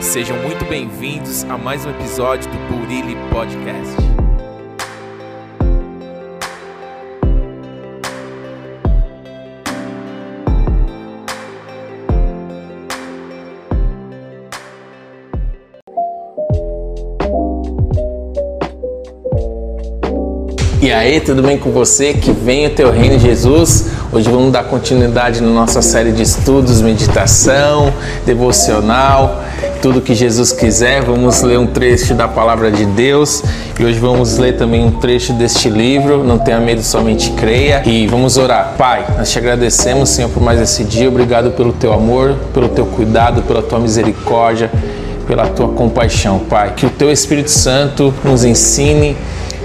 Sejam muito bem-vindos a mais um episódio do Burili Podcast. E aí, tudo bem com você? Que vem o teu reino, Jesus. Hoje vamos dar continuidade na nossa série de estudos, meditação, devocional, tudo que Jesus quiser. Vamos ler um trecho da palavra de Deus e hoje vamos ler também um trecho deste livro. Não tenha medo, somente creia. E vamos orar. Pai, nós te agradecemos, Senhor, por mais esse dia. Obrigado pelo teu amor, pelo teu cuidado, pela tua misericórdia, pela tua compaixão, Pai. Que o teu Espírito Santo nos ensine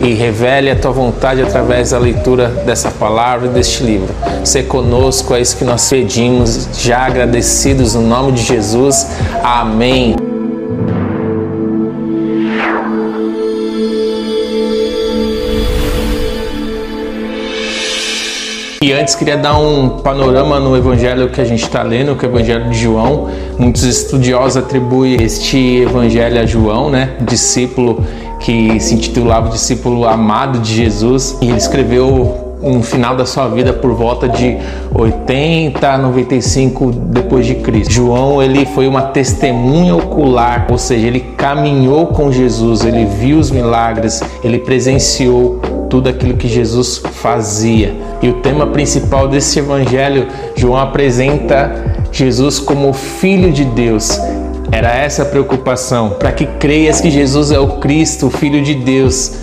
e revele a tua vontade através da leitura dessa palavra e deste livro. Ser conosco, é isso que nós pedimos, já agradecidos no nome de Jesus. Amém. E antes queria dar um panorama no evangelho que a gente está lendo, que é o evangelho de João. Muitos estudiosos atribuem este evangelho a João, né, discípulo que se intitulava Discípulo Amado de Jesus, e ele escreveu no final da sua vida por volta de 80 95 depois de Cristo. João ele foi uma testemunha ocular, ou seja, ele caminhou com Jesus, ele viu os milagres, ele presenciou tudo aquilo que Jesus fazia. E o tema principal desse evangelho, João apresenta Jesus como filho de Deus. Era essa a preocupação, para que creias que Jesus é o Cristo, o Filho de Deus,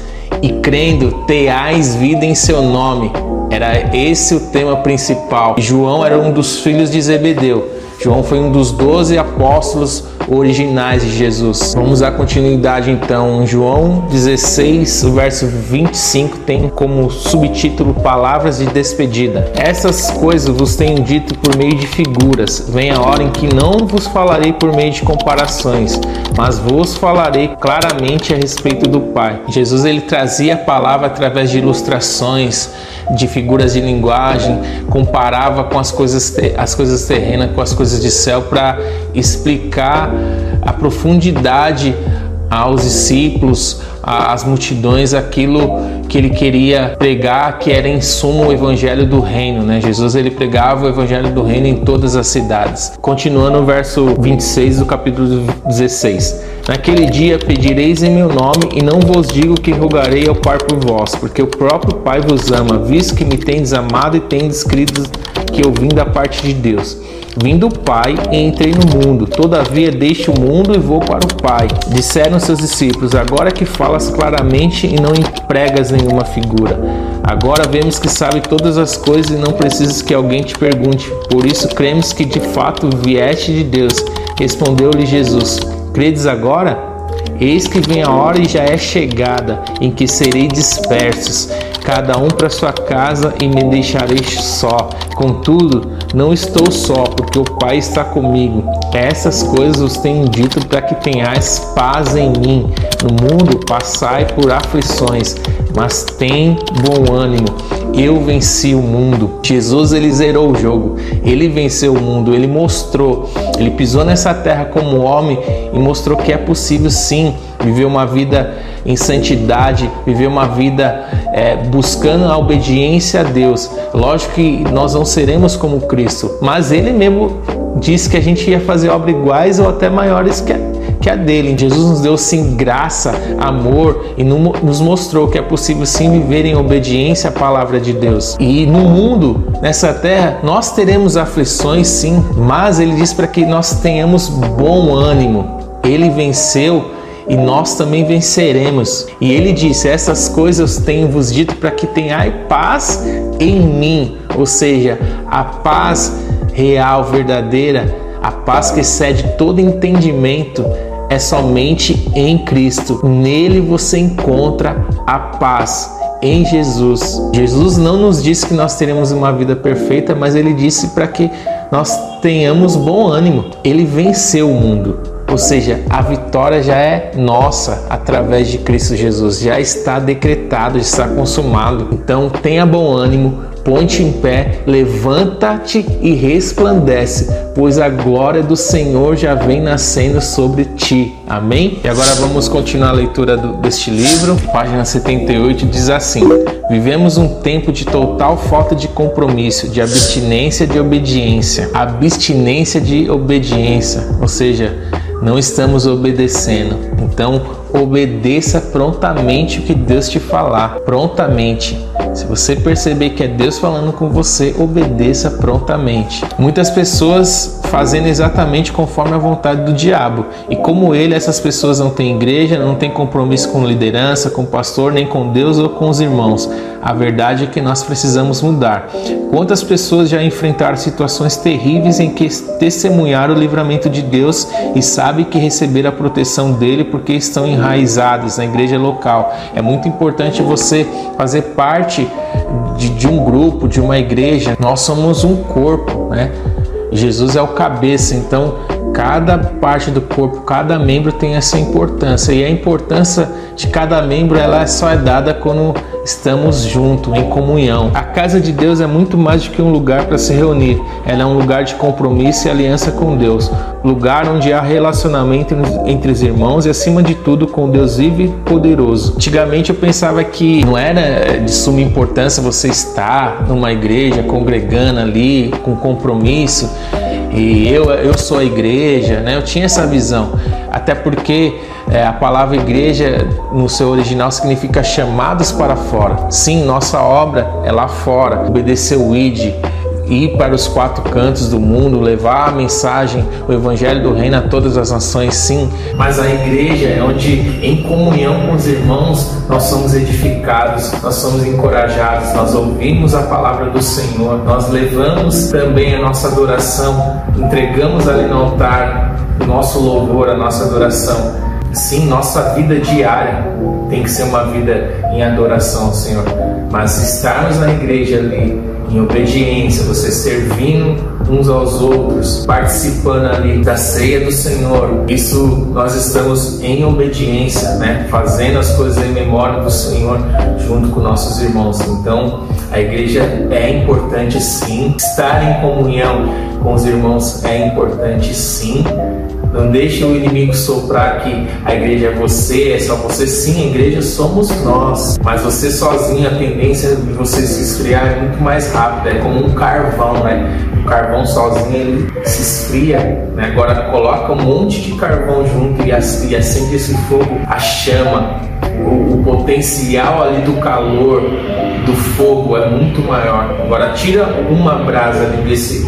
e crendo, tenhais vida em seu nome. Era esse o tema principal. João era um dos filhos de Zebedeu. João foi um dos doze apóstolos originais de Jesus. Vamos dar continuidade então. João 16, o verso 25 tem como subtítulo Palavras de despedida. Essas coisas vos tenho dito por meio de figuras. Vem a hora em que não vos falarei por meio de comparações, mas vos falarei claramente a respeito do Pai. Jesus ele trazia a palavra através de ilustrações, de figuras de linguagem, comparava com as coisas, as coisas terrenas com as coisas de céu para explicar a profundidade aos discípulos, às multidões, aquilo que ele queria pregar, que era em suma o evangelho do reino, né? Jesus ele pregava o evangelho do reino em todas as cidades. Continuando o verso 26 do capítulo 16. Naquele dia pedireis em meu nome, e não vos digo que rogarei ao Pai por vós, porque o próprio Pai vos ama, visto que me tendes amado e tendes crido que eu vim da parte de Deus. Vim do Pai e entrei no mundo. Todavia deixo o mundo e vou para o Pai. Disseram seus discípulos: Agora que falas claramente e não empregas nenhuma figura. Agora vemos que sabe todas as coisas e não precisas que alguém te pergunte. Por isso cremos que de fato vieste de Deus. Respondeu-lhe Jesus: Credes agora? Eis que vem a hora e já é chegada em que serei dispersos, cada um para sua casa, e me deixarei só. Contudo, não estou só, porque o Pai está comigo. Essas coisas os tenho dito para que tenhais paz em mim. No mundo passai por aflições, mas tem bom ânimo. Eu venci o mundo. Jesus ele zerou o jogo. Ele venceu o mundo. Ele mostrou. Ele pisou nessa terra como homem e mostrou que é possível sim viver uma vida em santidade, viver uma vida é, buscando a obediência a Deus. Lógico que nós não seremos como Cristo, mas Ele mesmo disse que a gente ia fazer obras iguais ou até maiores que a, que a dele. Jesus nos deu sim graça, amor e nos mostrou que é possível sim viver em obediência à palavra de Deus. E no mundo, nessa terra, nós teremos aflições sim, mas ele diz para que nós tenhamos bom ânimo. Ele venceu e nós também venceremos. E ele disse: Essas coisas tenho vos dito para que tenhais paz em mim, ou seja, a paz real, verdadeira, a paz que excede todo entendimento. É somente em Cristo. Nele você encontra a paz em Jesus. Jesus não nos disse que nós teremos uma vida perfeita, mas ele disse para que nós tenhamos bom ânimo. Ele venceu o mundo. Ou seja, a vitória já é nossa através de Cristo Jesus, já está decretado, já está consumado. Então tenha bom ânimo, Ponte em pé, levanta-te e resplandece, pois a glória do Senhor já vem nascendo sobre ti. Amém? E agora vamos continuar a leitura do, deste livro. Página 78 diz assim: Vivemos um tempo de total falta de compromisso, de abstinência de obediência. Abstinência de obediência, ou seja, não estamos obedecendo. Então, obedeça prontamente o que Deus te falar, prontamente. Se você perceber que é Deus falando com você, obedeça prontamente. Muitas pessoas fazendo exatamente conforme a vontade do diabo. E como ele, essas pessoas não têm igreja, não têm compromisso com liderança, com pastor, nem com Deus ou com os irmãos. A verdade é que nós precisamos mudar. Quantas pessoas já enfrentaram situações terríveis em que testemunharam o livramento de Deus e sabem que receberam a proteção dele porque estão enraizados na igreja local? É muito importante você fazer parte de, de um grupo, de uma igreja. Nós somos um corpo, né? Jesus é o cabeça, então cada parte do corpo, cada membro tem essa importância. E a importância de cada membro ela só é dada quando estamos juntos, em comunhão. A casa de Deus é muito mais do que um lugar para se reunir, ela é um lugar de compromisso e aliança com Deus, lugar onde há relacionamento entre os irmãos e, acima de tudo, com Deus vivo e poderoso. Antigamente eu pensava que não era de suma importância você estar numa igreja congregando ali com compromisso e eu, eu sou a igreja, né? Eu tinha essa visão, até porque é, a palavra igreja no seu original significa chamados para fora. Sim, nossa obra é lá fora, obedecer o ID, ir para os quatro cantos do mundo, levar a mensagem, o evangelho do reino a todas as nações, sim. Mas a igreja é onde, em comunhão com os irmãos, nós somos edificados, nós somos encorajados, nós ouvimos a palavra do Senhor, nós levamos também a nossa adoração, entregamos ali no altar o nosso louvor, a nossa adoração. Sim, nossa vida diária tem que ser uma vida em adoração ao Senhor. Mas estarmos na igreja ali em obediência, você servindo uns aos outros, participando ali da ceia do Senhor. Isso nós estamos em obediência, né? Fazendo as coisas em memória do Senhor junto com nossos irmãos. Então, a igreja é importante sim, estar em comunhão com os irmãos é importante sim. Não deixe o inimigo soprar que a igreja é você, é só você. Sim, a igreja somos nós. Mas você sozinho, a tendência de você se esfriar é muito mais rápida. É como um carvão, né? O carvão sozinho ele se esfria. Né? Agora coloca um monte de carvão junto e acende esse fogo, a chama. O, o potencial ali do calor do fogo é muito maior. Agora tira uma brasa desse,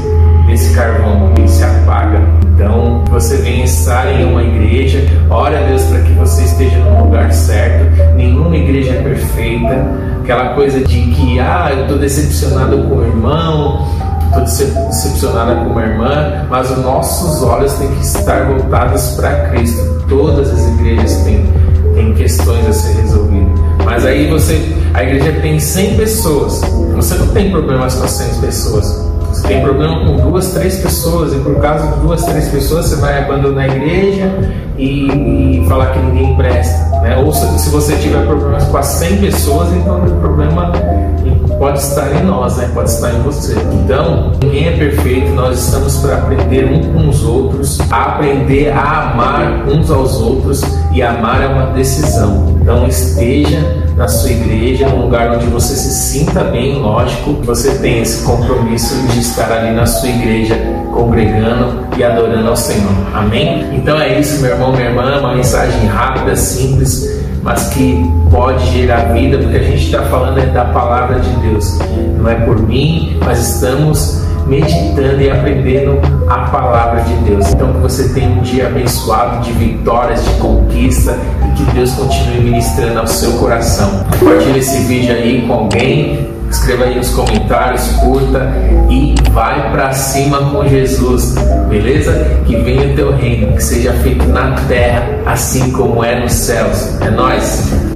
desse carvão e se apaga. Então, você vem estar em uma igreja, ore a Deus para que você esteja no lugar certo. Nenhuma igreja é perfeita. Aquela coisa de que, ah, eu estou decepcionado com o irmão, estou decepcionada com uma irmã, mas os nossos olhos têm que estar voltados para Cristo. Todas as igrejas têm, têm questões a ser resolvidas. Mas aí você, a igreja tem 100 pessoas, você não tem problemas com as 100 pessoas tem problema com duas, três pessoas, e por causa de duas, três pessoas você vai abandonar a igreja e, e falar que ninguém presta. Né? Ou se, se, você tiver problemas com as 100 pessoas, então o problema pode estar em nós, né? pode estar em você. Então, ninguém é perfeito, nós estamos para aprender uns com os outros, aprender a amar uns aos outros, e amar é uma decisão. Então, esteja na sua igreja, num lugar onde você se sinta bem, lógico, você tem esse compromisso de estar ali na sua igreja, congregando e adorando ao Senhor. Amém? Então é isso, meu irmão, minha irmã, uma mensagem rápida, simples, mas que pode gerar vida, porque a gente está falando é da palavra de Deus. Não é por mim, mas estamos meditando e aprendendo a palavra de Deus. Então que você tenha um dia abençoado de vitórias, de conquista e que Deus continue ministrando ao seu coração. Compartilhe esse vídeo aí com alguém, escreva aí nos comentários, curta e vai para cima com Jesus, beleza? Que venha o teu reino, que seja feito na terra assim como é nos céus. É nós.